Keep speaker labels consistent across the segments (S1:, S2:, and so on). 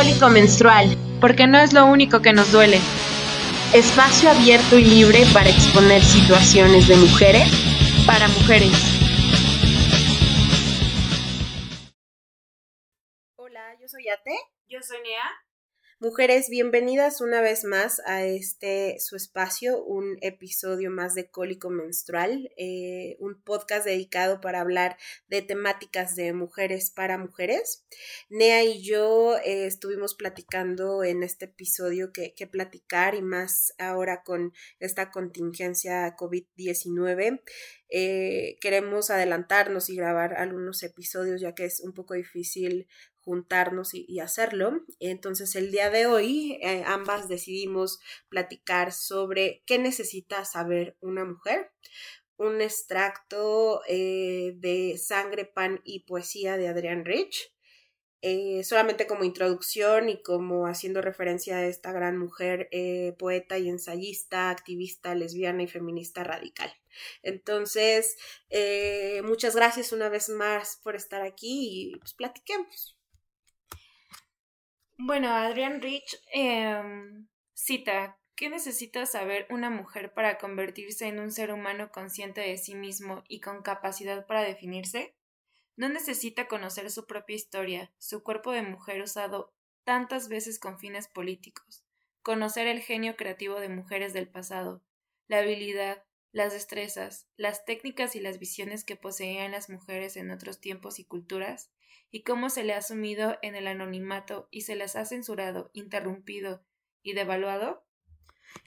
S1: Cólico Menstrual,
S2: porque no es lo único que nos duele.
S1: Espacio abierto y libre para exponer situaciones de mujeres
S2: para mujeres.
S1: Hola, yo soy Ate.
S2: Yo soy Nea.
S1: Mujeres, bienvenidas una vez más a este su espacio, un episodio más de Cólico Menstrual, eh, un podcast dedicado para hablar de temáticas de mujeres para mujeres. Nea y yo eh, estuvimos platicando en este episodio que, que, platicar y más ahora con esta contingencia COVID-19. Eh, queremos adelantarnos y grabar algunos episodios ya que es un poco difícil juntarnos y, hacerlo. Entonces el día de hoy eh, ambas decidimos platicar sobre qué necesita saber una mujer. Un extracto eh, de Sangre, Pan y Poesía de Adrian Rich. Eh, solamente como introducción y como haciendo referencia a esta gran mujer poeta y ensayista, activista, lesbiana y feminista radical. Entonces, muchas gracias una vez más por estar aquí y pues platiquemos.
S2: Bueno, Adrian Rich em, cita, ¿qué necesita saber una mujer para convertirse en un ser humano consciente de sí mismo y con capacidad para definirse? No necesita conocer su propia historia, su cuerpo de mujer usado tantas veces con fines políticos, conocer el genio creativo de mujeres del pasado, la habilidad, las destrezas, las técnicas y las visiones que poseían las mujeres en otros tiempos y culturas, y cómo se le ha sumido en el anonimato y se las ha censurado, interrumpido y devaluado?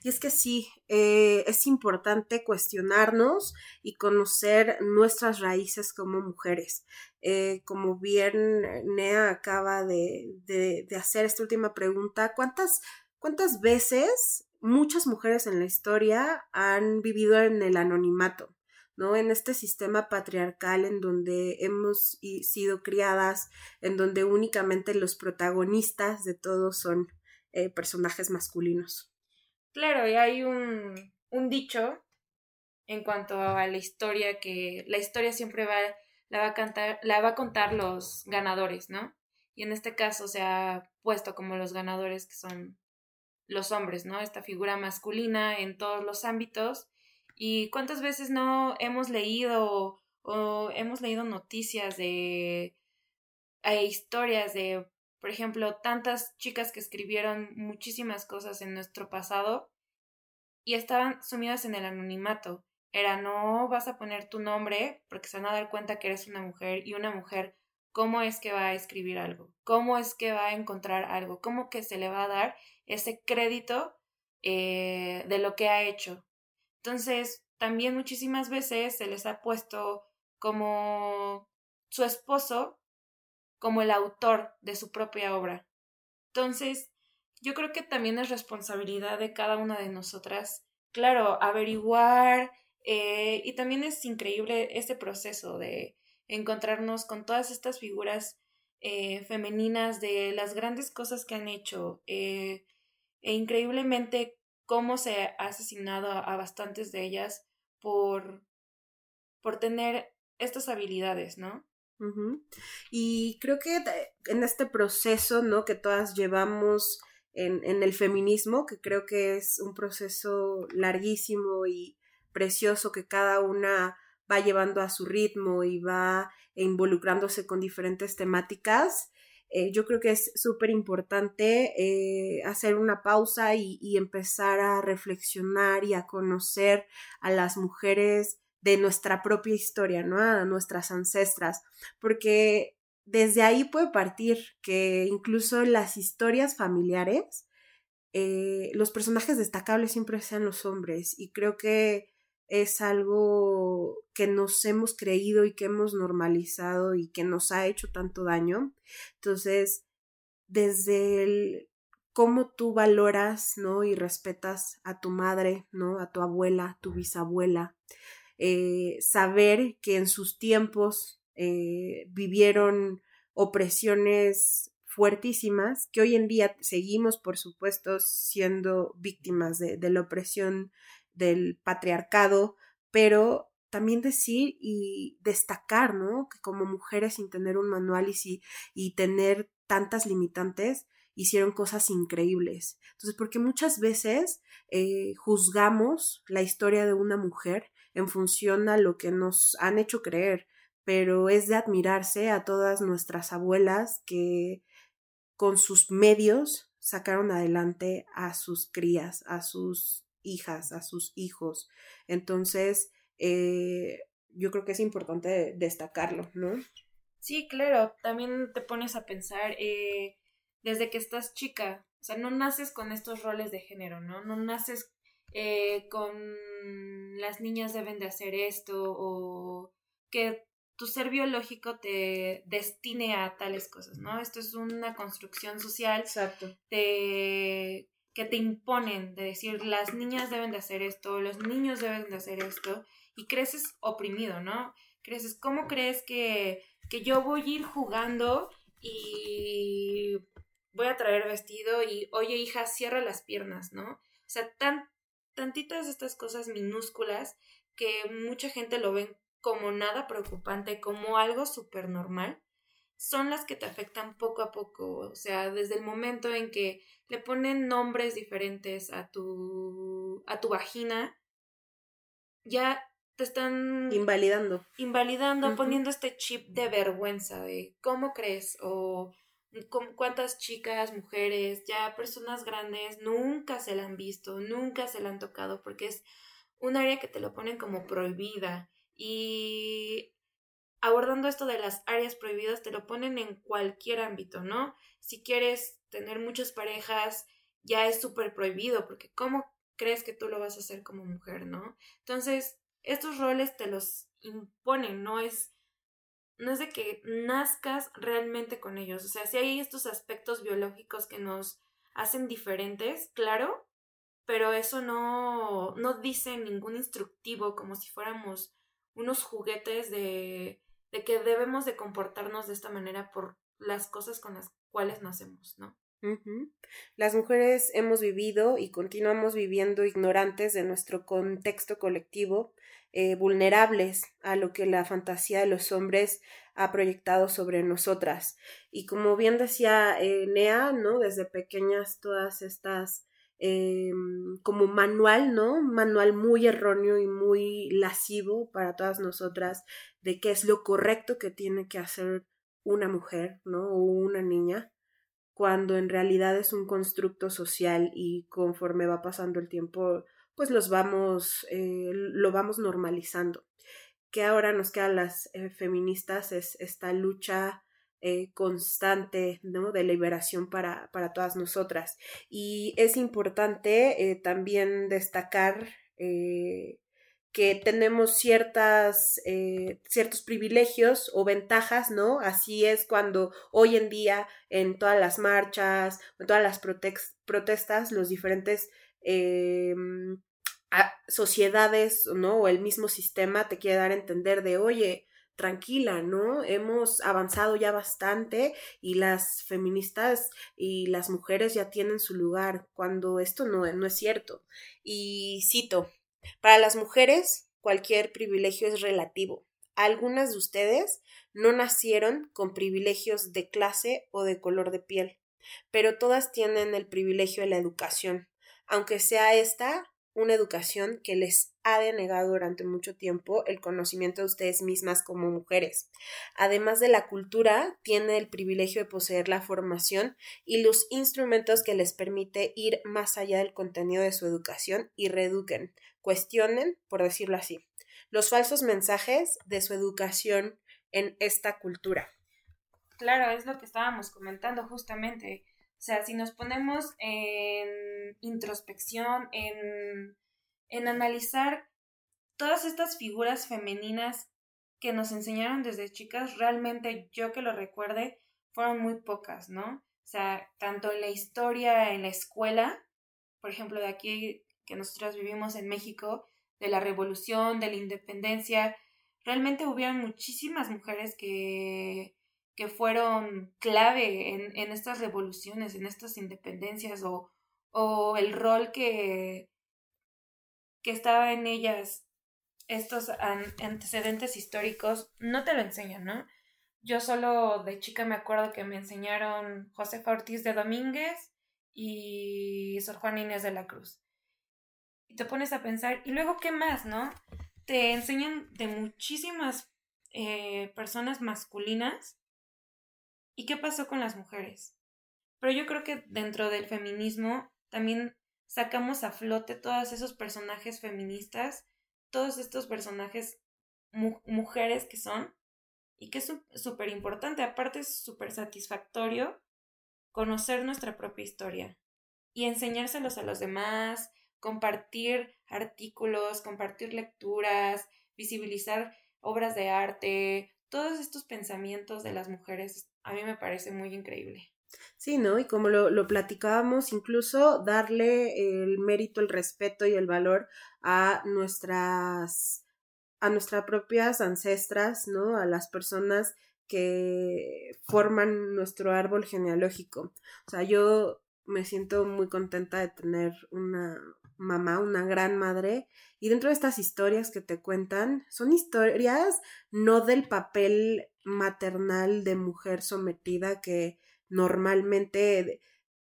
S1: Y es que sí, eh, es importante cuestionarnos y conocer nuestras raíces como mujeres. Eh, como bien Nea acaba de, de, de, hacer esta última pregunta, ¿cuántas, ¿cuántas veces muchas mujeres en la historia han vivido en el anonimato? ¿No? En este sistema patriarcal en donde hemos sido criadas, en donde únicamente los protagonistas de todo son eh, personajes masculinos.
S2: Claro, y hay un, un dicho en cuanto a la historia que la historia siempre va la va a cantar la va a contar los ganadores, ¿no? Y en este caso se ha puesto como los ganadores que son los hombres, ¿no? Esta figura masculina en todos los ámbitos ¿Y cuántas veces no hemos leído o hemos leído noticias de hay historias de, por ejemplo, tantas chicas que escribieron muchísimas cosas en nuestro pasado y estaban sumidas en el anonimato? Era no vas a poner tu nombre porque se van a dar cuenta que eres una mujer y una mujer cómo es que va a escribir algo, cómo es que va a encontrar algo, cómo que se le va a dar ese crédito eh, de lo que ha hecho. Entonces, también muchísimas veces se les ha puesto como su esposo como el autor de su propia obra. Entonces, yo creo que también es responsabilidad de cada una de nosotras, claro, averiguar, eh, y también es increíble este proceso de encontrarnos con todas estas figuras eh, femeninas de las grandes cosas que han hecho, eh, e increíblemente cómo se ha asesinado a, bastantes de ellas por, por tener estas habilidades, ¿no?
S1: Y creo que en este proceso, ¿no? Que todas llevamos en, en, el feminismo, que creo que es un proceso larguísimo y precioso que cada una va llevando a su ritmo y va involucrándose con diferentes temáticas, eh, yo creo que es súper importante eh, hacer una pausa y, empezar a reflexionar y a conocer a las mujeres de nuestra propia historia, ¿no? A nuestras ancestras, porque desde ahí puede partir que incluso las historias familiares, eh, los personajes destacables siempre sean los hombres y creo que es algo que nos hemos creído y que hemos normalizado y que nos ha hecho tanto daño. Entonces, desde el cómo tú valoras, ¿no? Y respetas a tu madre, ¿no? A tu abuela, tu bisabuela. Eh, saber que en sus tiempos eh, vivieron opresiones fuertísimas, que hoy en día seguimos, por supuesto, siendo víctimas de, de la opresión del patriarcado, pero también decir y destacar, ¿no? Que como mujeres sin tener un manual y, y tener tantas limitantes, hicieron cosas increíbles. Entonces, porque muchas veces eh, juzgamos la historia de una mujer en función a lo que nos han hecho creer, pero es de admirarse a todas nuestras abuelas que con sus medios sacaron adelante a sus crías, a sus hijas, a sus hijos. Entonces, eh, yo creo que es importante destacarlo, ¿no?
S2: Sí, claro, también te pones a pensar, eh, desde que estás chica, o sea, no naces con estos roles de género, ¿no? No naces eh, con las niñas deben de hacer esto o que tu ser biológico te destine a tales cosas, ¿no? Esto es una construcción social
S1: Exacto.
S2: De, que te imponen, de decir, las niñas deben de hacer esto, los niños deben de hacer esto, y creces oprimido, ¿no? Creces, ¿cómo crees que, que yo voy a ir jugando y voy a traer vestido y, oye, hija, cierra las piernas, ¿no? O sea, tan, tantitas estas cosas minúsculas que mucha gente lo ven como nada preocupante, como algo súper normal, son las que te afectan poco a poco. O sea, desde el momento en que le ponen nombres diferentes a tu, a tu vagina, ya te están
S1: invalidando.
S2: Invalidando, poniendo este chip de vergüenza de cómo crees o cuántas chicas, mujeres, ya personas grandes nunca se la han visto, nunca se la han tocado porque es un área que te lo ponen como prohibida. Y abordando esto de las áreas prohibidas, te lo ponen en cualquier ámbito, ¿no? Si quieres tener muchas parejas, ya es súper prohibido, porque ¿cómo crees que tú lo vas a hacer como mujer, ¿no? Entonces, estos roles te los imponen, no es no es de que nazcas realmente con ellos, o sea, si hay estos aspectos biológicos que nos hacen diferentes, claro, pero eso no no dice ningún instructivo como si fuéramos unos juguetes de, de que debemos de comportarnos de esta manera por las cosas con las cuales nacemos, ¿no?
S1: Las mujeres hemos vivido y continuamos viviendo ignorantes de nuestro contexto colectivo, eh, vulnerables a lo que la fantasía de los hombres ha proyectado sobre nosotras. Y como bien decía eh, Nea, ¿no? Desde pequeñas todas estas eh, como manual, ¿no? manual muy erróneo y muy lascivo para todas nosotras de qué es lo correcto que tiene que hacer una mujer, ¿no? O una niña, cuando en realidad es un constructo social y conforme va pasando el tiempo, pues los vamos, eh, lo vamos normalizando. Que ahora nos queda a las eh, feministas es esta lucha eh, constante ¿no? de liberación para, para, todas nosotras. Y es importante también destacar que tenemos ciertas, ciertos privilegios o ventajas, ¿no? Así es cuando hoy en día en todas las marchas, en todas las protestas, los diferentes em, sociedades, ¿no? O el mismo sistema te quiere dar a entender de, oye, tranquila, ¿no? Hemos avanzado ya bastante y las feministas y las mujeres ya tienen su lugar, cuando esto no, no es cierto. Y cito, para las mujeres cualquier privilegio es relativo. Algunas de ustedes no nacieron con privilegios de clase o de color de piel, pero todas tienen el privilegio de la educación, aunque sea esta una educación que les ha denegado durante mucho tiempo el conocimiento de ustedes mismas como mujeres. Además de la cultura, tiene el privilegio de poseer la formación y los instrumentos que les permite ir más allá del contenido de su educación y reeduquen, cuestionen, por decirlo así, los falsos mensajes de su educación en esta cultura.
S2: Claro, es lo que estábamos comentando justamente. O sea, si nos ponemos en introspección, en, en analizar todas estas figuras femeninas que nos enseñaron desde chicas, realmente yo que lo recuerde, fueron muy pocas, ¿no? O sea, tanto en la historia, en la escuela, por ejemplo, de aquí que nosotros vivimos en México, de la revolución, de la independencia, realmente hubieron muchísimas mujeres que que fueron clave en, en estas revoluciones, en estas independencias o, o el rol que, que estaba en ellas estos antecedentes históricos no te lo enseñan, ¿no? yo solo de chica me acuerdo que me enseñaron José Ortiz de Domínguez y Sor Juan Inés de la Cruz. Y te pones a pensar, ¿y luego qué más, no? Te enseñan de muchísimas eh, personas masculinas. ¿Y qué pasó con las mujeres? Pero yo creo que dentro del feminismo también sacamos a flote todos esos personajes feministas, todos estos personajes mujeres que son, y que es súper importante, aparte es súper satisfactorio conocer nuestra propia historia y enseñárselos a los demás, compartir artículos, compartir lecturas, visibilizar obras de arte, todos estos pensamientos de las mujeres, a mí me parece muy increíble.
S1: Sí, ¿no? Y como lo, lo, platicábamos, incluso darle el mérito, el respeto y el valor a nuestras, a nuestras propias ancestras, ¿no? A las personas que forman nuestro árbol genealógico. O sea, yo me siento muy contenta de tener una mamá, una gran madre, y dentro de estas historias que te cuentan, son historias no del papel maternal de mujer sometida que normalmente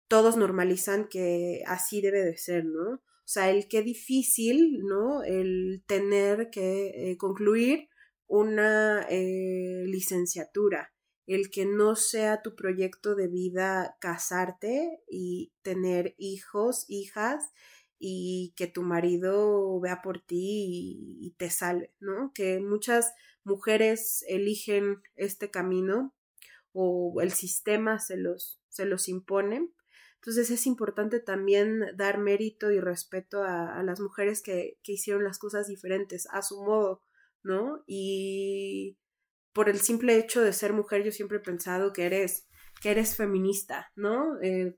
S1: todos normalizan que así debe de ser, ¿no? O sea, el qué difícil, ¿no? El tener que eh, concluir una eh, licenciatura, el que no sea tu proyecto de vida casarte y tener hijos, hijas y que tu marido vea por ti y, te salve, ¿no? Que muchas mujeres eligen este camino o el sistema se los, se los impone. Entonces es importante también dar mérito y respeto a, las mujeres que, que hicieron las cosas diferentes a su modo, ¿no? Y por el simple hecho de ser mujer, yo siempre he pensado que eres, que eres feminista, ¿no? Eh,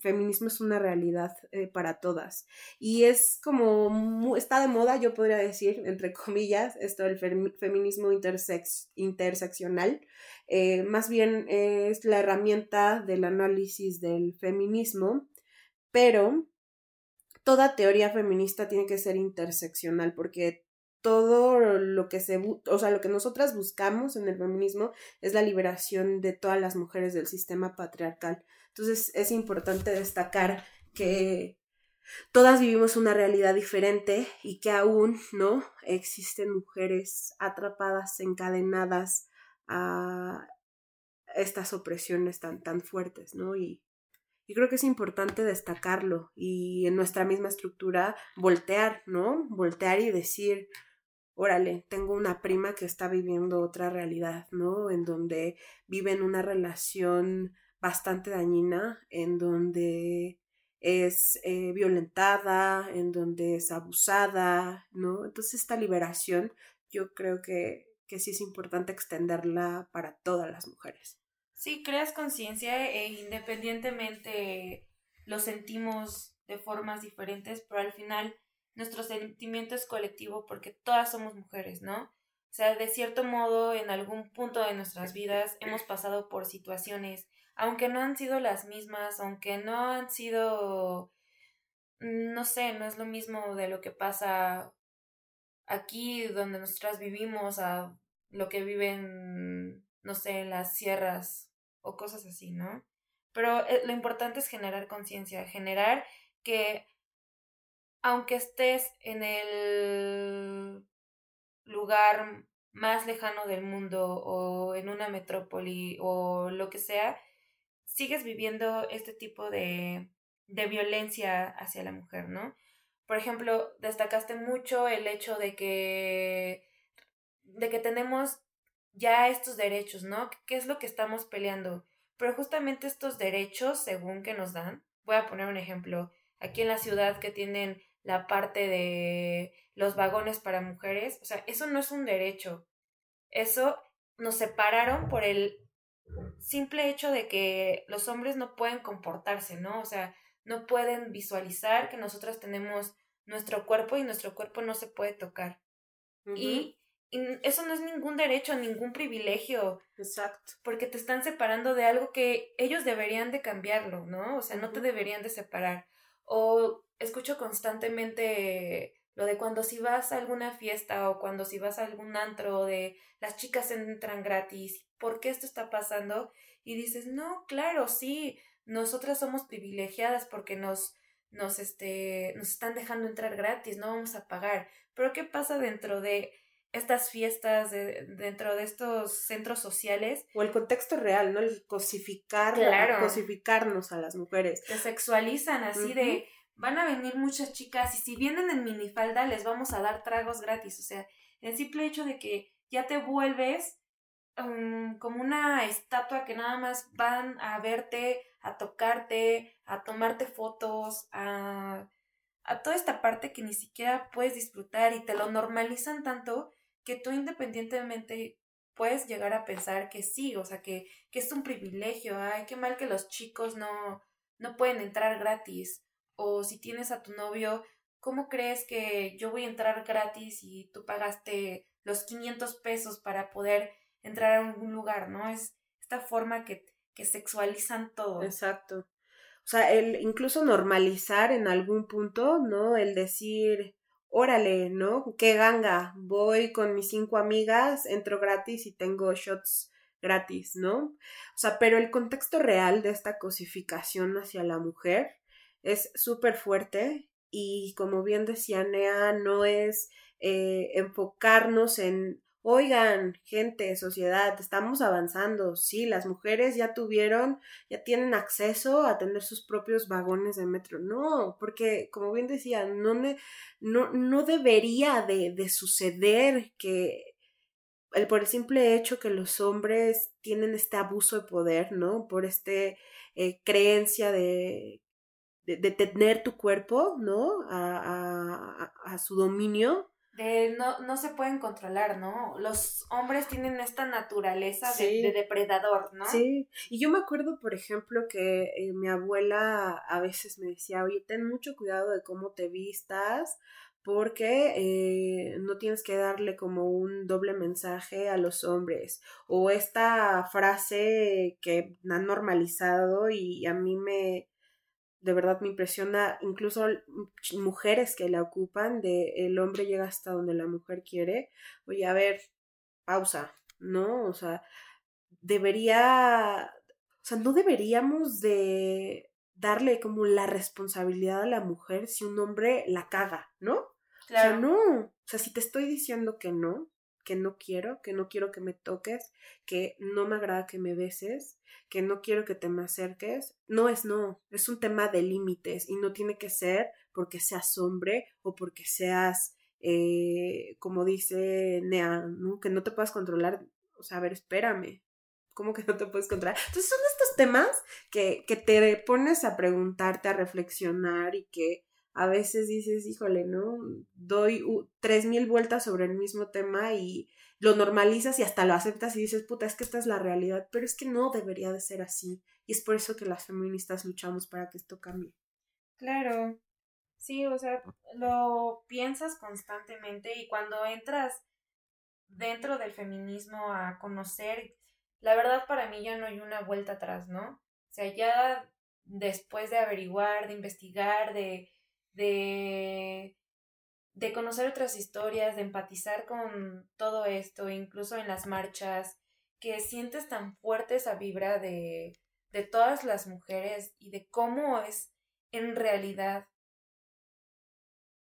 S1: feminismo es una realidad eh, para todas. Y es como, está de moda, yo podría decir, entre comillas, esto del feminismo interseccional. Eh, más bien es la herramienta del análisis del feminismo, pero toda teoría feminista tiene que ser interseccional porque todo lo que se, o sea, lo que nosotras buscamos en el feminismo es la liberación de todas las mujeres del sistema patriarcal. Entonces es importante destacar que todas vivimos una realidad diferente y que aún, ¿no? Existen mujeres atrapadas, encadenadas a estas opresiones tan, tan fuertes, ¿no? Y, y creo que es importante destacarlo y en nuestra misma estructura voltear, ¿no? Voltear y decir, órale, tengo una prima que está viviendo otra realidad, ¿no? En donde vive en una relación bastante dañina, en donde es eh, violentada, en donde es abusada, ¿no? Entonces esta liberación yo creo que, que sí es importante extenderla para todas las mujeres.
S2: Sí, creas conciencia e independientemente lo sentimos de formas diferentes, pero al final nuestro sentimiento es colectivo porque todas somos mujeres, ¿no? O sea, de cierto modo, en algún punto de nuestras vidas hemos pasado por situaciones, aunque no han sido las mismas, aunque no han sido, no sé, no es lo mismo de lo que pasa aquí donde nosotras vivimos a lo que viven, no sé, en las sierras o cosas así, ¿no? Pero eh, lo importante es generar conciencia, generar que aunque estés en el lugar más lejano del mundo o en una metrópoli o lo que sea, sigues viviendo este tipo de, de violencia hacia la mujer, ¿no? Por ejemplo, destacaste mucho el hecho de que, de que tenemos ya estos derechos, ¿no? ¿Qué es lo que estamos peleando? Pero justamente estos derechos, según que nos dan, voy a poner un ejemplo, aquí en la ciudad que tienen la parte de los vagones para mujeres, o sea, eso no es un derecho. Eso nos separaron por el simple hecho de que los hombres no pueden comportarse, ¿no? O sea, no pueden visualizar que nosotras tenemos nuestro cuerpo y nuestro cuerpo no se puede tocar. y, eso no es ningún derecho, ningún privilegio.
S1: Exacto.
S2: Porque te están separando de algo que ellos deberían de cambiarlo, ¿no? O sea, no te deberían de separar. O escucho constantemente lo de cuando si vas a alguna fiesta o cuando si vas a algún antro de las chicas entran gratis, ¿por qué esto está pasando? Y dices, no, claro, sí, nosotras somos privilegiadas porque nos, nos, este, nos están dejando entrar gratis, no vamos a pagar. Pero ¿qué pasa dentro de estas fiestas, de, dentro de estos centros sociales?
S1: O el contexto real, ¿no? El cosificar, cosificarnos a las mujeres.
S2: Te sexualizan así de van a venir muchas chicas y si vienen en minifalda les vamos a dar tragos gratis. O sea, el simple hecho de que ya te vuelves um, como una estatua que nada más van a verte, a tocarte, a tomarte fotos, a, a toda esta parte que ni siquiera puedes disfrutar y te lo normalizan tanto que tú independientemente puedes llegar a pensar que sí, o sea, que, que es un privilegio, ay, qué mal que los chicos no, no pueden entrar gratis. O si tienes a tu novio, ¿cómo crees que yo voy a entrar gratis y tú pagaste los 500 pesos para poder entrar a algún lugar, ¿no? Es esta forma que, que sexualizan todo.
S1: Exacto. O sea, el incluso normalizar en algún punto, ¿no? El decir, órale, ¿no? Qué ganga, voy con mis cinco amigas, entro gratis y tengo shots gratis, ¿no? O sea, pero el contexto real de esta cosificación hacia la mujer es súper fuerte y como bien decía Nea, no es eh, enfocarnos en, oigan, gente, sociedad, estamos avanzando, sí, las mujeres ya tuvieron, ya tienen acceso a tener sus propios vagones de metro, no, porque como bien decía, no, no, no debería de, de suceder que el, por el simple hecho que los hombres tienen este abuso de poder, ¿no? Por este eh, creencia de de, tener tu cuerpo, ¿no? A, a, su dominio.
S2: De no, no se pueden controlar, ¿no? Los hombres tienen esta naturaleza de, depredador, ¿no?
S1: Sí, y yo me acuerdo, por ejemplo, que eh, mi abuela a veces me decía, oye, ten mucho cuidado de cómo te vistas, porque eh, no tienes que darle como un doble mensaje a los hombres o esta frase que han normalizado y a mí me, de verdad me impresiona incluso mujeres que la ocupan de el hombre llega hasta donde la mujer quiere. Oye, a ver, pausa, ¿no? O sea, debería, o sea, no deberíamos de darle como la responsabilidad a la mujer si un hombre la caga, ¿no? Claro. O sea, no, o sea, si te estoy diciendo que no, que no quiero, que no quiero que me toques, que no me agrada que me beses, que no quiero que te me acerques, no es no, es un tema de límites y no tiene que ser porque seas hombre o porque seas, eh, como dice Nea, ¿no? que no te puedas controlar, o sea, a ver, espérame, ¿cómo que no te puedes controlar? Entonces son estos temas que, que te pones a preguntarte, a reflexionar y que a veces dices, híjole, ¿no? Doy tres mil vueltas sobre el mismo tema y lo normalizas y hasta lo aceptas y dices, puta, es que esta es la realidad, pero es que no debería de ser así. Y es por eso que las feministas luchamos para que esto cambie.
S2: Claro. Sí, o sea, lo piensas constantemente y cuando entras dentro del feminismo a conocer, la verdad para mí ya no hay una vuelta atrás, ¿no? O sea, ya después de averiguar, de investigar, de de, de conocer otras historias, de empatizar con todo esto, incluso en las marchas, que sientes tan fuerte esa vibra de, de todas las mujeres y de cómo es en realidad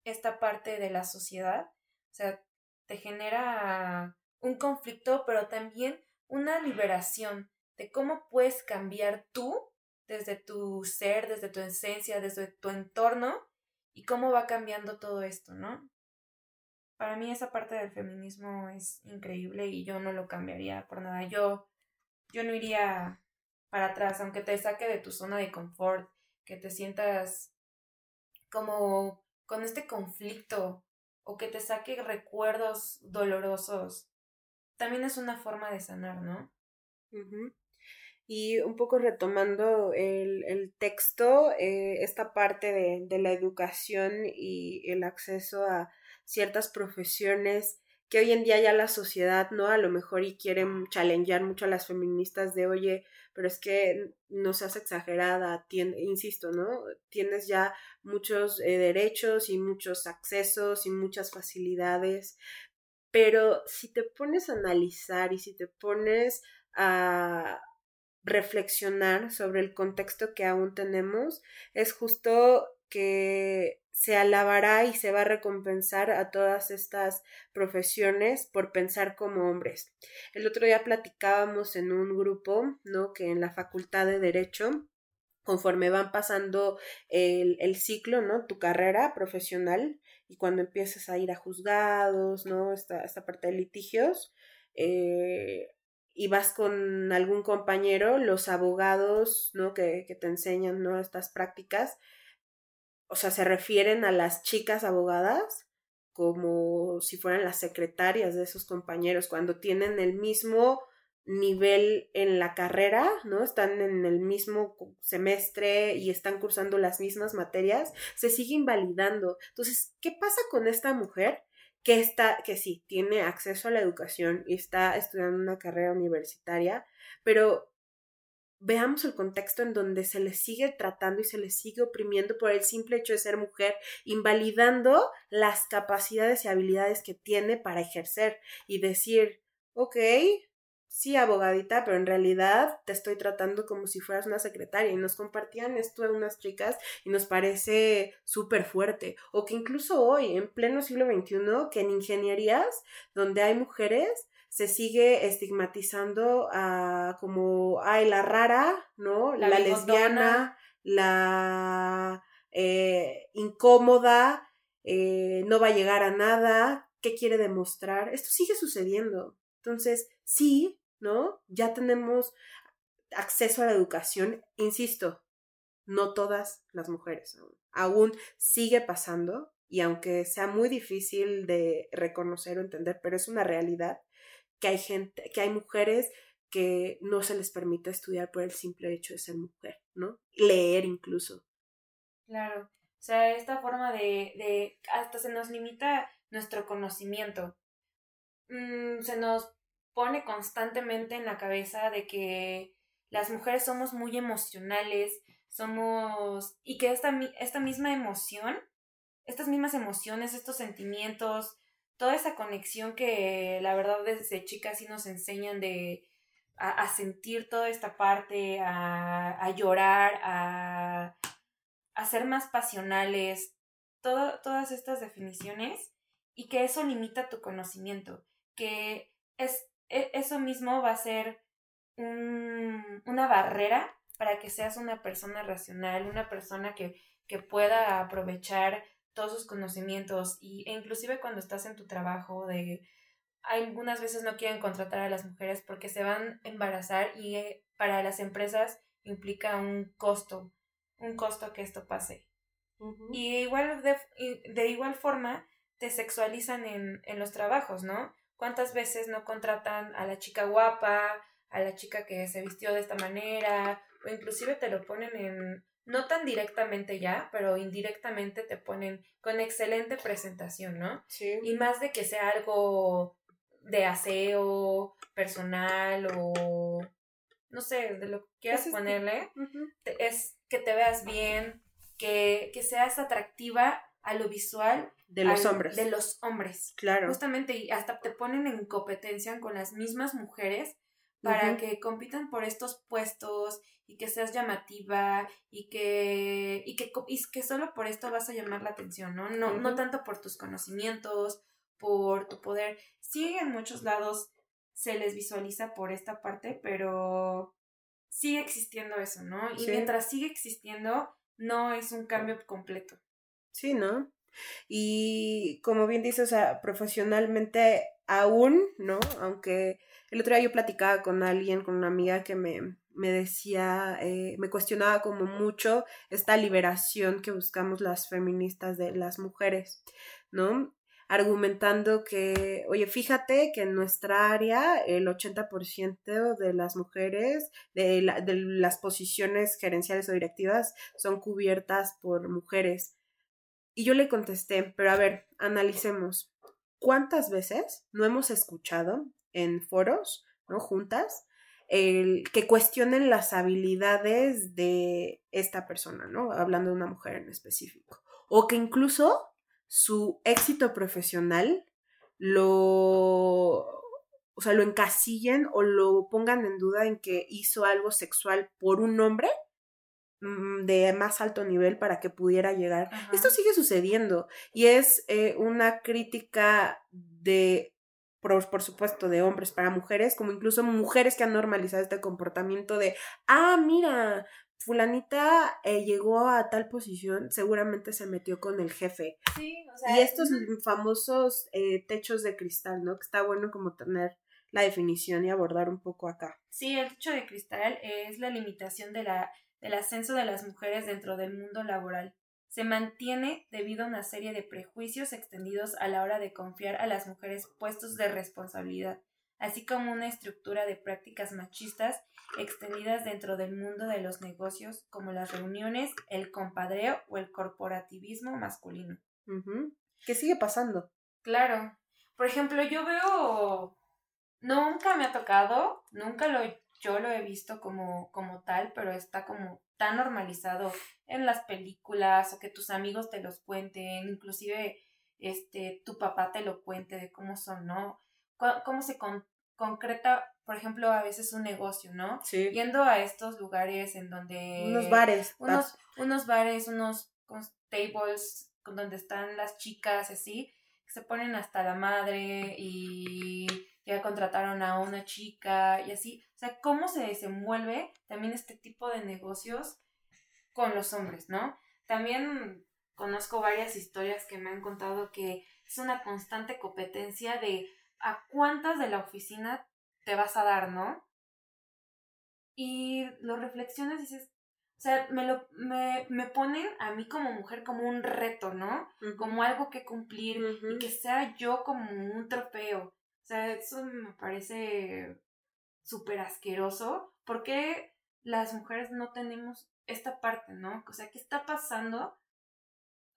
S2: esta parte de la sociedad. O sea, te genera un conflicto, pero también una liberación de cómo puedes cambiar tú desde tu ser, desde tu esencia, desde tu entorno y cómo va cambiando todo esto, ¿no? Para mí esa parte del feminismo es increíble y yo no lo cambiaría por nada. Yo, yo no iría para atrás, aunque te saque de tu zona de confort, que te sientas como con este conflicto o que te saque recuerdos dolorosos. También es una forma de sanar, ¿no?
S1: Y un poco retomando el, el texto, eh, esta parte de, de, la educación y el acceso a ciertas profesiones que hoy en día ya la sociedad, ¿no? A lo mejor y quieren challengear mucho a las feministas de, oye, pero es que no seas exagerada, insisto, ¿no? Tienes ya muchos eh, derechos y muchos accesos y muchas facilidades, pero si te pones a analizar y si te pones a reflexionar sobre el contexto que aún tenemos, es justo que se alabará y se va a recompensar a todas estas profesiones por pensar como hombres. El otro día platicábamos en un grupo, ¿no? Que en la Facultad de Derecho, conforme van pasando el, el ciclo, ¿no? Tu carrera profesional y cuando empiezas a ir a juzgados, ¿no? Esta, esta parte de litigios, eh, y vas con algún compañero, los abogados, ¿no? Que, que te enseñan, ¿no? Estas prácticas, o sea, se refieren a las chicas abogadas como si fueran las secretarias de esos compañeros, cuando tienen el mismo nivel en la carrera, ¿no? Están en el mismo semestre y están cursando las mismas materias, se sigue invalidando. Entonces, ¿qué pasa con esta mujer que está, que sí, tiene acceso a la educación y está estudiando una carrera universitaria, pero veamos el contexto en donde se le sigue tratando y se le sigue oprimiendo por el simple hecho de ser mujer, invalidando las capacidades y habilidades que tiene para ejercer y decir, ok, sí, abogadita, pero en realidad te estoy tratando como si fueras una secretaria y nos compartían esto a unas chicas y nos parece súper fuerte. O que incluso hoy, en pleno siglo XXI, que en ingenierías donde hay mujeres, se sigue estigmatizando a como, ay, la rara, ¿no? La, lesbiana, la eh, incómoda, eh, no va a llegar a nada, ¿qué quiere demostrar? Esto sigue sucediendo. Entonces, sí, ¿no? Ya tenemos acceso a la educación, insisto, no todas las mujeres aún sigue pasando y aunque sea muy difícil de reconocer o entender, pero es una realidad, que hay gente, que hay mujeres que no se les permite estudiar por el simple hecho de ser mujer, ¿no? Leer incluso.
S2: Claro. O sea, esta forma de, de hasta se nos limita nuestro conocimiento. Mm, se nos pone constantemente en la cabeza de que las mujeres somos muy emocionales, somos... y que esta, esta misma emoción, estas mismas emociones, estos sentimientos, toda esa conexión que la verdad desde chicas sí nos enseñan de a, sentir toda esta parte, a, llorar, a, ser más pasionales, todas estas definiciones y que eso limita tu conocimiento, que es, eso mismo va a ser un, una barrera para que seas una persona racional, una persona que, que pueda aprovechar todos sus conocimientos y, e inclusive cuando estás en tu trabajo de algunas veces no quieren contratar a las mujeres porque se van a embarazar y eh, para las empresas implica un costo, un costo que esto pase. Y igual de, de, igual forma te sexualizan en, en los trabajos, ¿no? ¿Cuántas veces no contratan a la chica guapa, a la chica que se vistió de esta manera, o inclusive te lo ponen en no tan directamente ya, pero indirectamente te ponen con excelente presentación, ¿no? Sí. Y más de que sea algo de aseo personal o no sé, de lo que quieras ponerle, es que te veas bien, que, que seas atractiva a lo visual
S1: de los hombres.
S2: De los hombres. Claro. Justamente, y hasta te ponen en competencia con las mismas mujeres para que compitan por estos puestos y que seas llamativa y que, y que, y que solo por esto vas a llamar la atención, ¿no? No, no tanto por tus conocimientos, por tu poder. Sí, en muchos lados se les visualiza por esta parte, pero sigue existiendo eso, ¿no? Y mientras sigue existiendo, no es un cambio completo.
S1: Sí, ¿no? Y como bien dices, o sea, profesionalmente aún, ¿no? Aunque el otro día yo platicaba con alguien, con una amiga que me, me decía, eh, me cuestionaba como mucho esta liberación que buscamos las feministas de las mujeres, ¿no? argumentando que, oye, fíjate que en nuestra área el 80% de las mujeres de, de, las posiciones gerenciales o directivas son cubiertas por mujeres. Y yo le contesté, pero a ver, analicemos. ¿cuántas veces no hemos escuchado en foros, ¿no? Juntas, el, que cuestionen las habilidades de esta persona, ¿no? Hablando de una mujer en específico. O que incluso su éxito profesional lo, o sea, lo encasillen o lo pongan en duda en que hizo algo sexual por un hombre de más alto nivel para que pudiera llegar. Esto sigue sucediendo y es eh, una crítica de por, supuesto, de hombres para mujeres, como incluso mujeres que han normalizado este comportamiento de, ah, mira, fulanita eh, llegó a tal posición, seguramente se metió con el jefe.
S2: Sí, o
S1: sea, y estos famosos eh, techos de cristal, ¿no? Que está bueno como tener la definición y abordar un poco acá.
S2: Sí, el techo de cristal es la limitación de la, del ascenso de las mujeres dentro del mundo laboral se mantiene debido a una serie de prejuicios extendidos a la hora de confiar a las mujeres puestos de responsabilidad, así como una estructura de prácticas machistas extendidas dentro del mundo de los negocios, como las reuniones, el compadreo o el corporativismo masculino.
S1: ¿Qué sigue pasando?
S2: Claro. Por ejemplo, yo veo. Nunca me ha tocado, nunca lo, yo lo he visto como, como tal, pero está como tan normalizado en las películas o que tus amigos te los cuenten, inclusive este tu papá te lo cuente de cómo son, ¿no? Cómo se concreta, por ejemplo, a veces un negocio, ¿no?
S1: Sí.
S2: Yendo a estos lugares en donde
S1: unos bares,
S2: unos unos bares, unos tables donde están las chicas así, que se ponen hasta la madre y ya contrataron a una chica y así. O sea, cómo se desenvuelve también este tipo de negocios con los hombres, ¿no? También conozco varias historias que me han contado que es una constante competencia de a cuántas de la oficina te vas a dar, ¿no? Y lo reflexiones y dices, o sea, me, lo, me, me ponen a mí como mujer como un reto, ¿no? Como algo que cumplir y que sea yo como un trofeo. O sea, eso me parece súper asqueroso. ¿Por qué las mujeres no tenemos esta parte, no? O sea, ¿qué está pasando?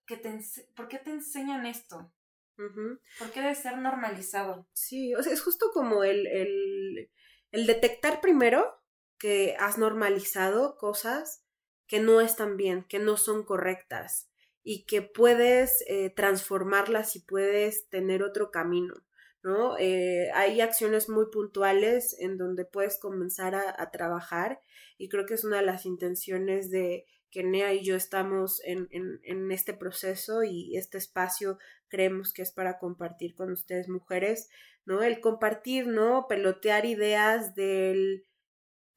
S2: Que te ¿Por qué te enseñan esto? ¿Por qué debe ser normalizado?
S1: Sí, o sea, es justo como el, el, el detectar primero que has normalizado cosas que no están bien, que no son correctas y que puedes eh, transformarlas y puedes tener otro camino. ¿No? Eh, hay acciones muy puntuales en donde puedes comenzar a, trabajar y creo que es una de las intenciones de que Nea y yo estamos en, en, en, este proceso y este espacio creemos que es para compartir con ustedes mujeres, ¿no? El compartir, ¿no? Pelotear ideas del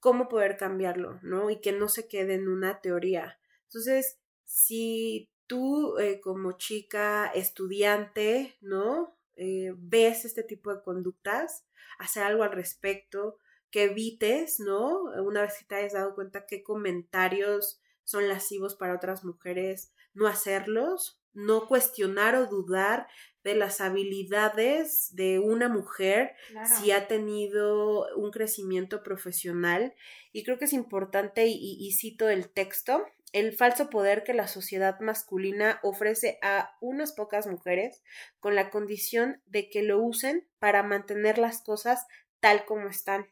S1: cómo poder cambiarlo, ¿no? Y que no se quede en una teoría. Entonces, si tú eh, como chica estudiante, ¿no? Eh, ves este tipo de conductas, hacer algo al respecto, que evites, ¿no? Una vez que te hayas dado cuenta qué comentarios son lascivos para otras mujeres, no hacerlos, no cuestionar o dudar de las habilidades de una mujer si ha tenido un crecimiento profesional. Y creo que es importante, y cito el texto, el falso poder que la sociedad masculina ofrece a unas pocas mujeres con la condición de que lo usen para mantener las cosas tal como están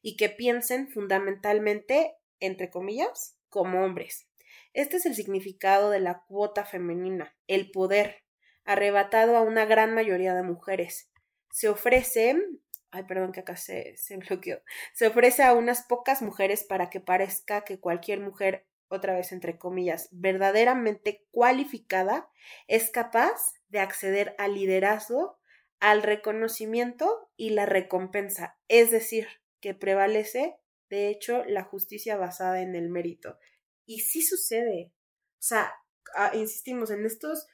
S1: y que piensen fundamentalmente, entre comillas, como hombres. Este es el significado de la cuota femenina, el poder, arrebatado a una gran mayoría de mujeres. Se ofrece ay, perdón que acá se, se bloqueó, se ofrece a unas pocas mujeres para que parezca que cualquier mujer otra vez entre comillas, verdaderamente cualificada, es capaz de acceder al liderazgo, al reconocimiento y la recompensa, es decir, que prevalece, de hecho, la justicia basada en el mérito. Y sí sucede. O sea, ah, insistimos en estos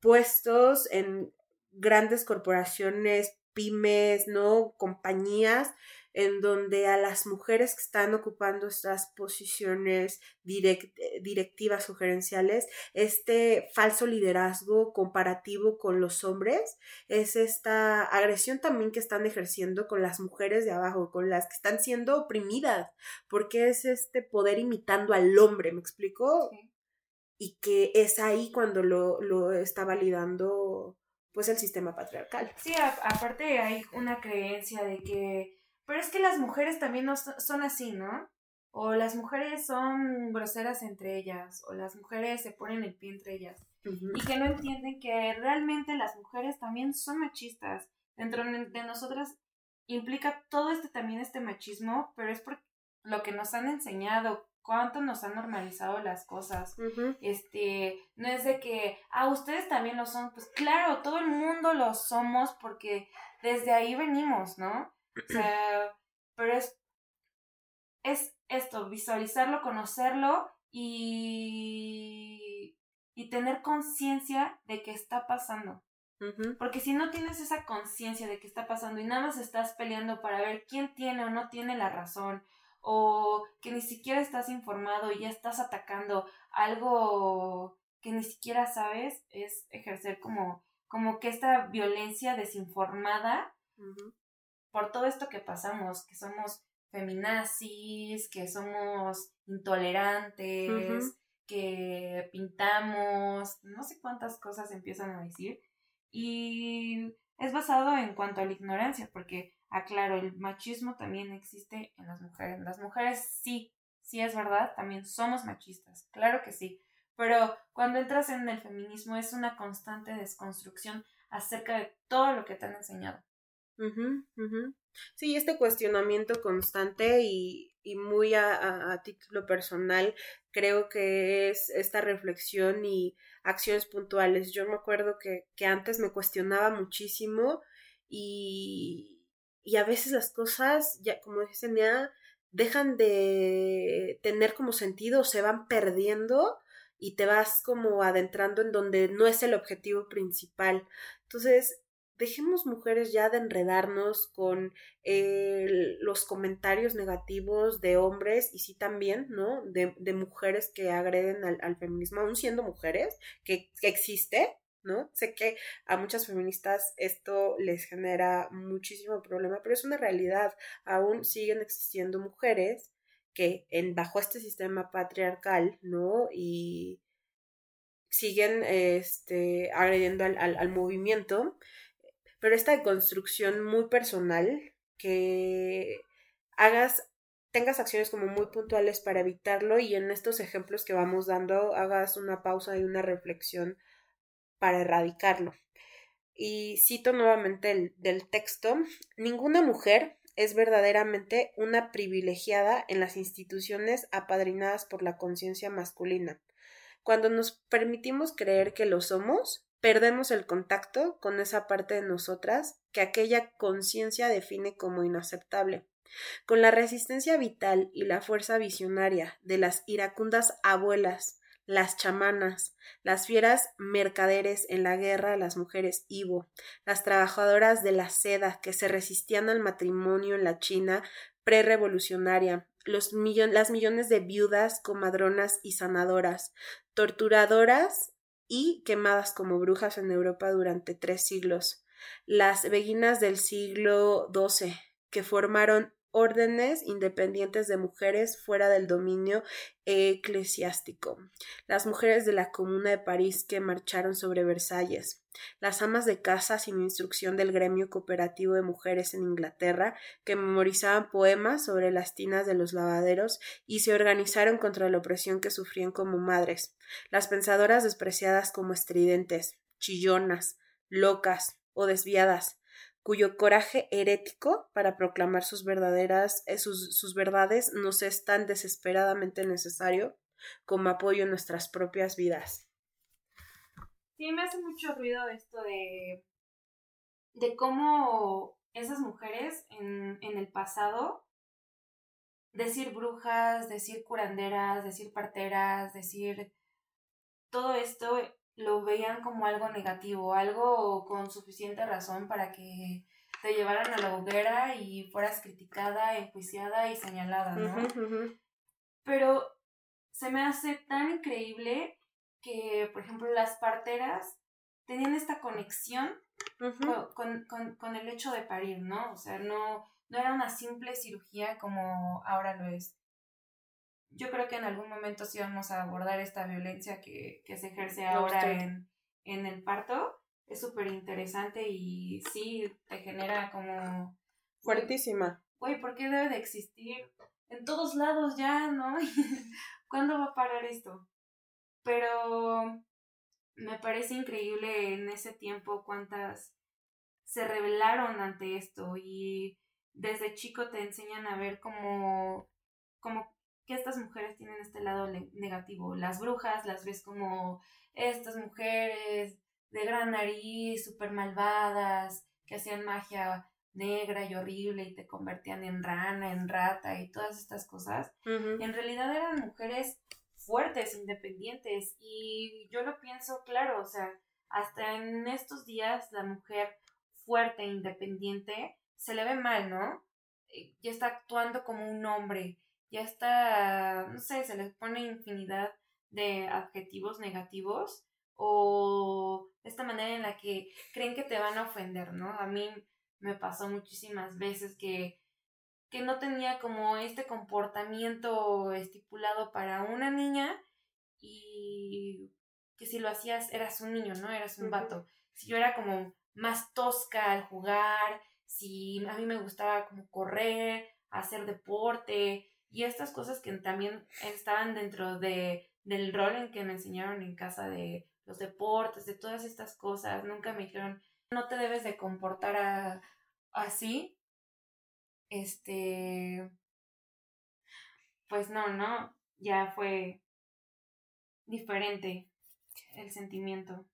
S1: puestos en grandes corporaciones, pymes, ¿no? Compañías en donde a las mujeres que están ocupando estas posiciones directivas o gerenciales, este falso liderazgo comparativo con los hombres, es esta agresión también que están ejerciendo con las mujeres de abajo, con las que están siendo oprimidas, porque es este poder imitando al hombre, ¿me explico? Y que es ahí cuando lo, lo está validando pues el sistema patriarcal.
S2: Sí, aparte hay una creencia de que, pero es que las mujeres también no son así, ¿no? O las mujeres son groseras entre ellas, o las mujeres se ponen el pie entre ellas. Y que no entienden que realmente las mujeres también son machistas. Dentro de nosotras implica todo este también este machismo, pero es por lo que nos han enseñado, cuánto nos han normalizado las cosas. Este, no es de que, ah, ustedes también lo son, pues claro, todo el mundo lo somos porque desde ahí venimos, ¿no? O sea, pero es, es esto, visualizarlo, conocerlo y, y tener conciencia de que está pasando. Porque si no tienes esa conciencia de que está pasando y nada más estás peleando para ver quién tiene o no tiene la razón, o que ni siquiera estás informado y ya estás atacando algo que ni siquiera sabes, es ejercer como, como que esta violencia desinformada por todo esto que pasamos, que somos feminazis, que somos intolerantes, que pintamos, no sé cuántas cosas empiezan a decir. Y es basado en cuanto a la ignorancia, porque aclaro, el machismo también existe en las mujeres. Las mujeres sí, sí es verdad, también somos machistas, claro que sí. Pero cuando entras en el feminismo es una constante desconstrucción acerca de todo lo que te han enseñado.
S1: Sí, este cuestionamiento constante y, y muy a, a, título personal, creo que es esta reflexión y acciones puntuales. Yo me acuerdo que, que antes me cuestionaba muchísimo y, y a veces las cosas, ya como dicen, ya dejan de tener como sentido, se van perdiendo y te vas como adentrando en donde no es el objetivo principal. Entonces, dejemos mujeres ya de enredarnos con los comentarios negativos de hombres y sí también, ¿no? De, de mujeres que agreden al, al, feminismo, aún siendo mujeres, que, que existe, ¿no? Sé que a muchas feministas esto les genera muchísimo problema, pero es una realidad. Aún siguen existiendo mujeres que en, bajo este sistema patriarcal, ¿no? Y siguen este, agrediendo al, al, movimiento, pero esta construcción muy personal que hagas tengas acciones como muy puntuales para evitarlo y en estos ejemplos que vamos dando hagas una pausa y una reflexión para erradicarlo. Y cito nuevamente el, del texto, ninguna mujer es verdaderamente una privilegiada en las instituciones apadrinadas por la conciencia masculina. Cuando nos permitimos creer que lo somos, perdemos el contacto con esa parte de nosotras que aquella conciencia define como inaceptable. Con la resistencia vital y la fuerza visionaria de las iracundas abuelas las chamanas, las fieras mercaderes en la guerra las mujeres Ivo, las trabajadoras de la seda que se resistían al matrimonio en la China prerevolucionaria, las millones de viudas, comadronas y sanadoras, torturadoras y quemadas como brujas en Europa durante tres siglos, las beguinas del siglo XII, que formaron órdenes independientes de mujeres fuera del dominio eclesiástico, las mujeres de la Comuna de París que marcharon sobre Versalles, las amas de casa sin instrucción del gremio cooperativo de mujeres en Inglaterra que memorizaban poemas sobre las tinas de los lavaderos y se organizaron contra la opresión que sufrían como madres, las pensadoras despreciadas como estridentes, chillonas, locas o desviadas, cuyo coraje herético para proclamar sus verdaderas, eh, sus, sus verdades nos es tan desesperadamente necesario como apoyo en nuestras propias vidas.
S2: Sí, me hace mucho ruido esto de, de cómo esas mujeres en, en el pasado, decir brujas, decir curanderas, decir parteras, decir todo esto lo veían como algo negativo, algo con suficiente razón para que te llevaran a la hoguera y fueras criticada, enjuiciada y señalada, ¿no? Pero se me hace tan increíble que, por ejemplo, las parteras tenían esta conexión con, con, con, el hecho de parir, ¿no? O sea, no, no era una simple cirugía como ahora lo es yo creo que en algún momento sí vamos a abordar esta violencia que, se ejerce ahora en, en el parto, es súper interesante y sí te genera como...
S1: Fuertísima.
S2: Güey, ¿por qué debe de existir? En todos lados ya, ¿no? ¿Cuándo va a parar esto? Pero me parece increíble en ese tiempo cuántas se rebelaron ante esto y desde chico te enseñan a ver como, como que estas mujeres tienen este lado negativo. Las brujas las ves como estas mujeres de gran nariz, súper malvadas, que hacían magia negra y horrible y te convertían en rana, en rata y todas estas cosas. En realidad eran mujeres fuertes, independientes y yo lo pienso claro, o sea, hasta en estos días la mujer fuerte e independiente se le ve mal, ¿no? Eh, ya está actuando como un hombre, ya está, no sé, se le pone infinidad de adjetivos negativos o esta manera en la que creen que te van a ofender, ¿no? A mí me pasó muchísimas veces que, que no tenía como este comportamiento estipulado para una niña y que si lo hacías eras un niño, ¿no? Eras un vato. Si yo era como más tosca al jugar, si a mí me gustaba como correr, hacer deporte y estas cosas que también estaban dentro de, del rol en que me enseñaron en casa de los deportes, de todas estas cosas. Nunca me dijeron, no te debes de comportar así. Este, pues no, no, ya fue diferente el sentimiento.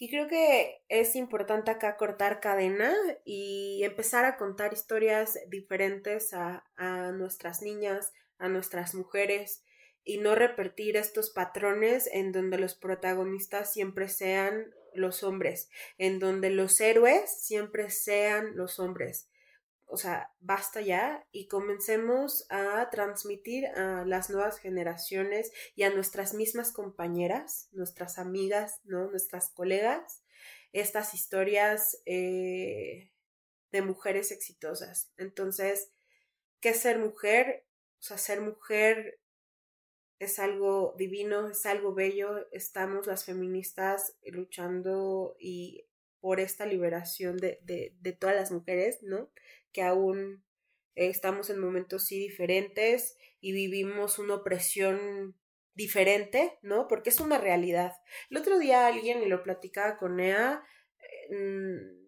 S1: Y creo que es importante acá cortar cadena y empezar a contar historias diferentes a, a nuestras niñas, a nuestras mujeres, y no repetir estos patrones en donde los protagonistas siempre sean los hombres, en donde los héroes siempre sean los hombres. O sea, basta ya y comencemos a transmitir a las nuevas generaciones y a nuestras mismas compañeras, nuestras amigas, ¿no? Nuestras colegas, estas historias eh, de mujeres exitosas. Entonces, ¿qué es ser mujer? O sea, ser mujer es algo divino, es algo bello. Estamos las feministas luchando y por esta liberación de, de, de todas las mujeres, ¿no? Que aún estamos en momentos sí diferentes y vivimos una opresión diferente, ¿no? Porque es una realidad. El otro día alguien, y lo platicaba con Ea, mm,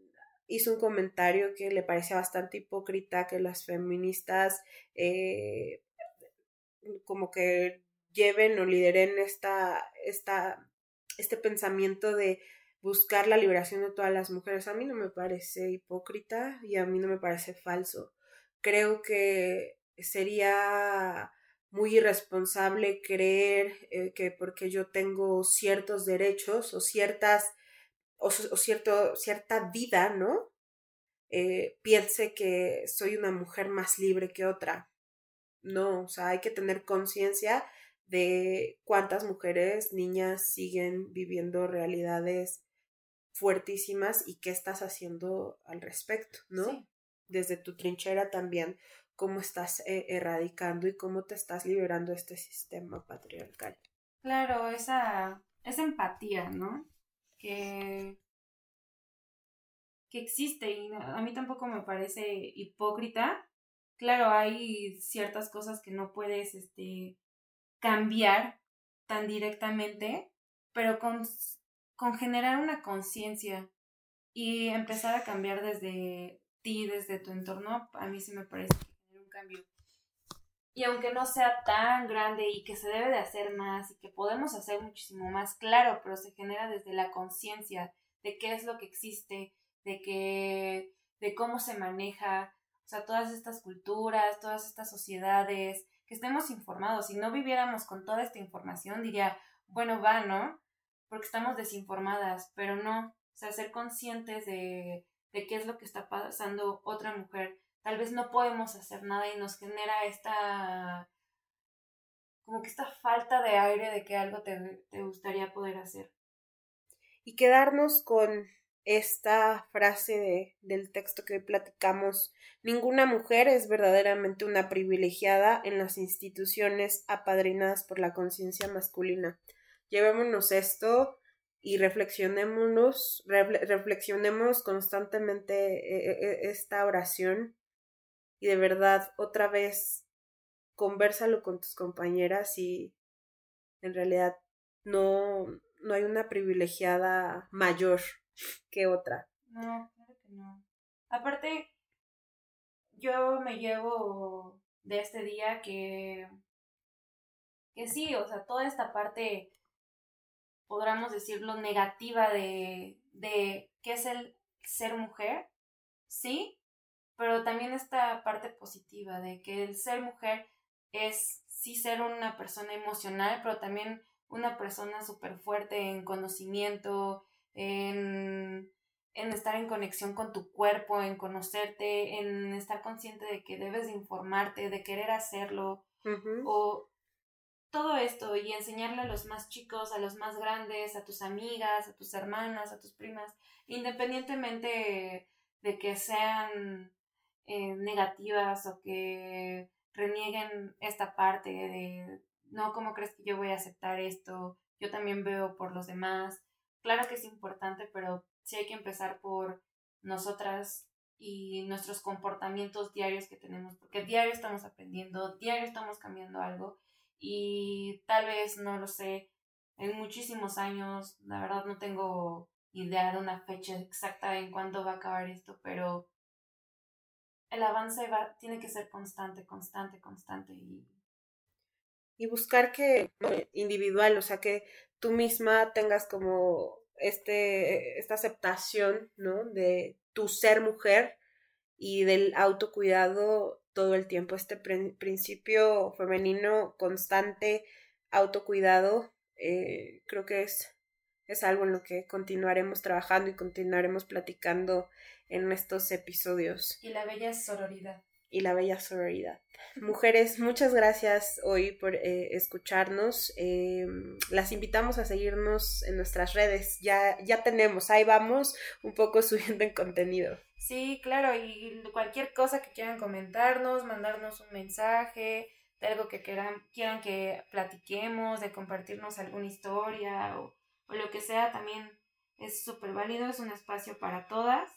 S1: hizo un comentario que le parecía bastante hipócrita que las feministas eh, como que lleven o lideren esta, esta, este pensamiento de buscar la liberación de todas las mujeres. A mí no me parece hipócrita y a mí no me parece falso. Creo que sería muy irresponsable creer eh, que porque yo tengo ciertos derechos o ciertas o, cierto, cierta vida, ¿no? Eh, piense que soy una mujer más libre que otra. No, o sea, hay que tener conciencia de cuántas mujeres, niñas siguen viviendo realidades fuertísimas y qué estás haciendo al respecto, ¿no? Desde tu trinchera también, cómo estás eh, erradicando y cómo te estás liberando de este sistema patriarcal.
S2: Claro, esa, esa empatía, ¿no? Que, que existe y a mí tampoco me parece hipócrita. Claro, hay ciertas cosas que no puedes, este, cambiar tan directamente, pero con, con generar una conciencia y empezar a cambiar desde ti, desde tu entorno, a mí sí me parece que un cambio. Y aunque no sea tan grande y que se debe de hacer más y que podemos hacer muchísimo más, claro, pero se genera desde la conciencia de qué es lo que existe, de que de cómo se maneja, o sea, todas estas culturas, todas estas sociedades, que estemos informados. Si no viviéramos con toda esta información, diría, bueno, va, ¿no? Porque estamos desinformadas, pero no, o sea, ser conscientes de, de qué es lo que está pasando otra mujer. Tal vez no podemos hacer nada y nos genera esta, como que esta falta de aire de que algo te, te gustaría poder hacer.
S1: Y quedarnos con esta frase de, del texto que platicamos, ninguna mujer es verdaderamente una privilegiada en las instituciones apadrinadas por la conciencia masculina. Llevémonos esto y reflexionémonos, reflexionemos constantemente e, e, e, esta oración y de verdad otra vez conversalo con tus compañeras y en realidad no, no hay una privilegiada mayor que otra.
S2: No, claro que no. Aparte, yo me llevo de este día que, que sí, o sea, toda esta parte, podríamos decirlo, negativa de, de qué es el ser mujer, sí, pero también esta parte positiva de que el ser mujer es sí ser una persona emocional, pero también una persona súper fuerte en conocimiento, en, en, estar en conexión con tu cuerpo, en conocerte, en estar consciente de que debes de informarte, de querer hacerlo, o todo esto y enseñarle a los más chicos, a los más grandes, a tus amigas, a tus hermanas, a tus primas, independientemente de que sean eh, negativas o que renieguen esta parte de, no, ¿cómo crees que yo voy a aceptar esto? Yo también veo por los demás. Claro que es importante, pero sí hay que empezar por nosotras y nuestros comportamientos diarios que tenemos, porque diario estamos aprendiendo, diario estamos cambiando algo y tal vez, no lo sé, en muchísimos años, la verdad no tengo idea de una fecha exacta en cuándo va a acabar esto, pero el avance va, tiene que ser constante, constante, constante y...
S1: Y buscar que, individual, o sea, que tú misma tengas como este, esta aceptación, ¿no? De tu ser mujer y del autocuidado todo el tiempo, este principio femenino constante, autocuidado, eh, creo que es, es algo en lo que continuaremos trabajando y continuaremos platicando en estos episodios.
S2: Y la bella sororidad.
S1: Y la bella sororidad. Mujeres, muchas gracias hoy por eh, escucharnos. Eh, las invitamos a seguirnos en nuestras redes. Ya, ya tenemos, ahí vamos, un poco subiendo en contenido.
S2: Sí, claro, y cualquier cosa que quieran comentarnos, mandarnos un mensaje, de algo que quieran, quieran que platiquemos, de compartirnos alguna historia o, o lo que sea, también es súper válido, es un espacio para todas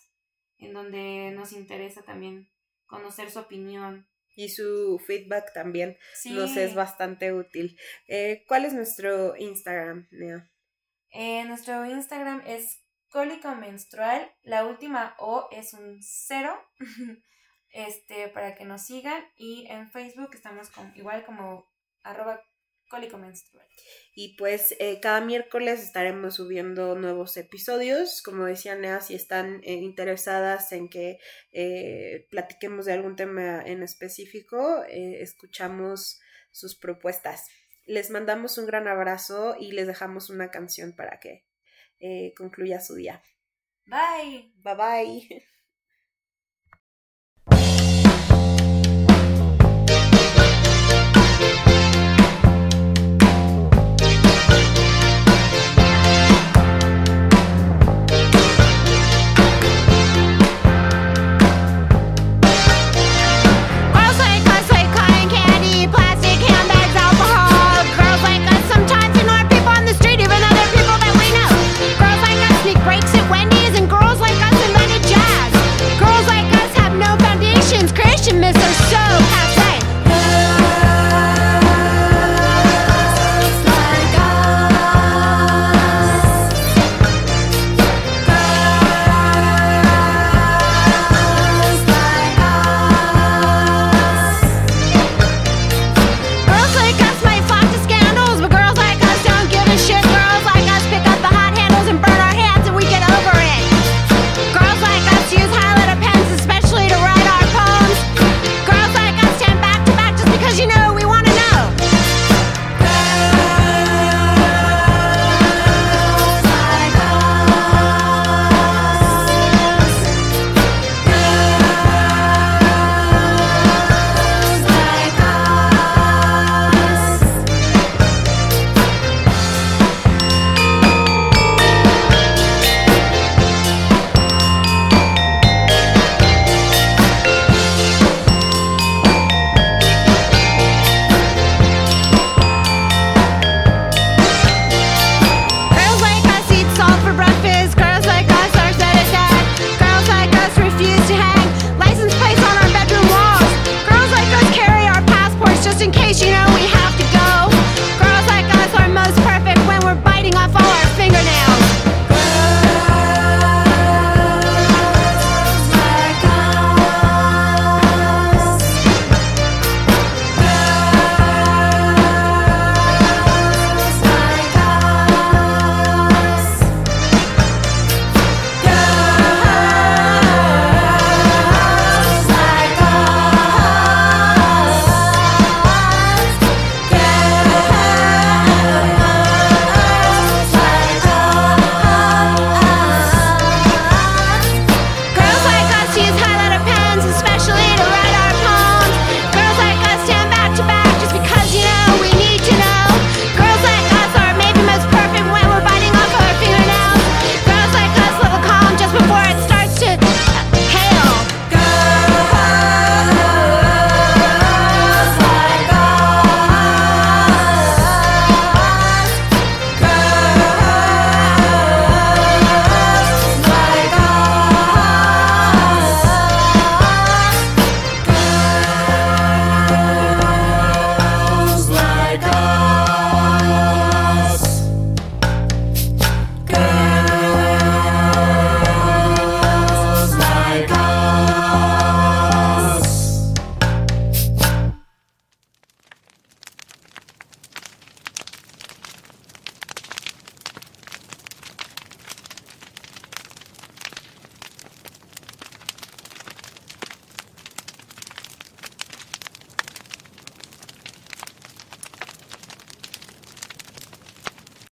S2: en donde nos interesa también conocer su opinión.
S1: Y su feedback también nos es bastante útil. Eh, ¿Cuál es nuestro Instagram, Nea?
S2: Eh, nuestro Instagram es cólico menstrual. La última O es un cero. este, para que nos sigan. Y en Facebook estamos con, igual como arroba cólico menstrual.
S1: Y pues eh, cada miércoles estaremos subiendo nuevos episodios. Como decía Nea, si están eh, interesadas en que eh, platiquemos de algún tema en específico, escuchamos sus propuestas. Les mandamos un gran abrazo y les dejamos una canción para que concluya su día.
S2: Bye.
S1: Bye bye.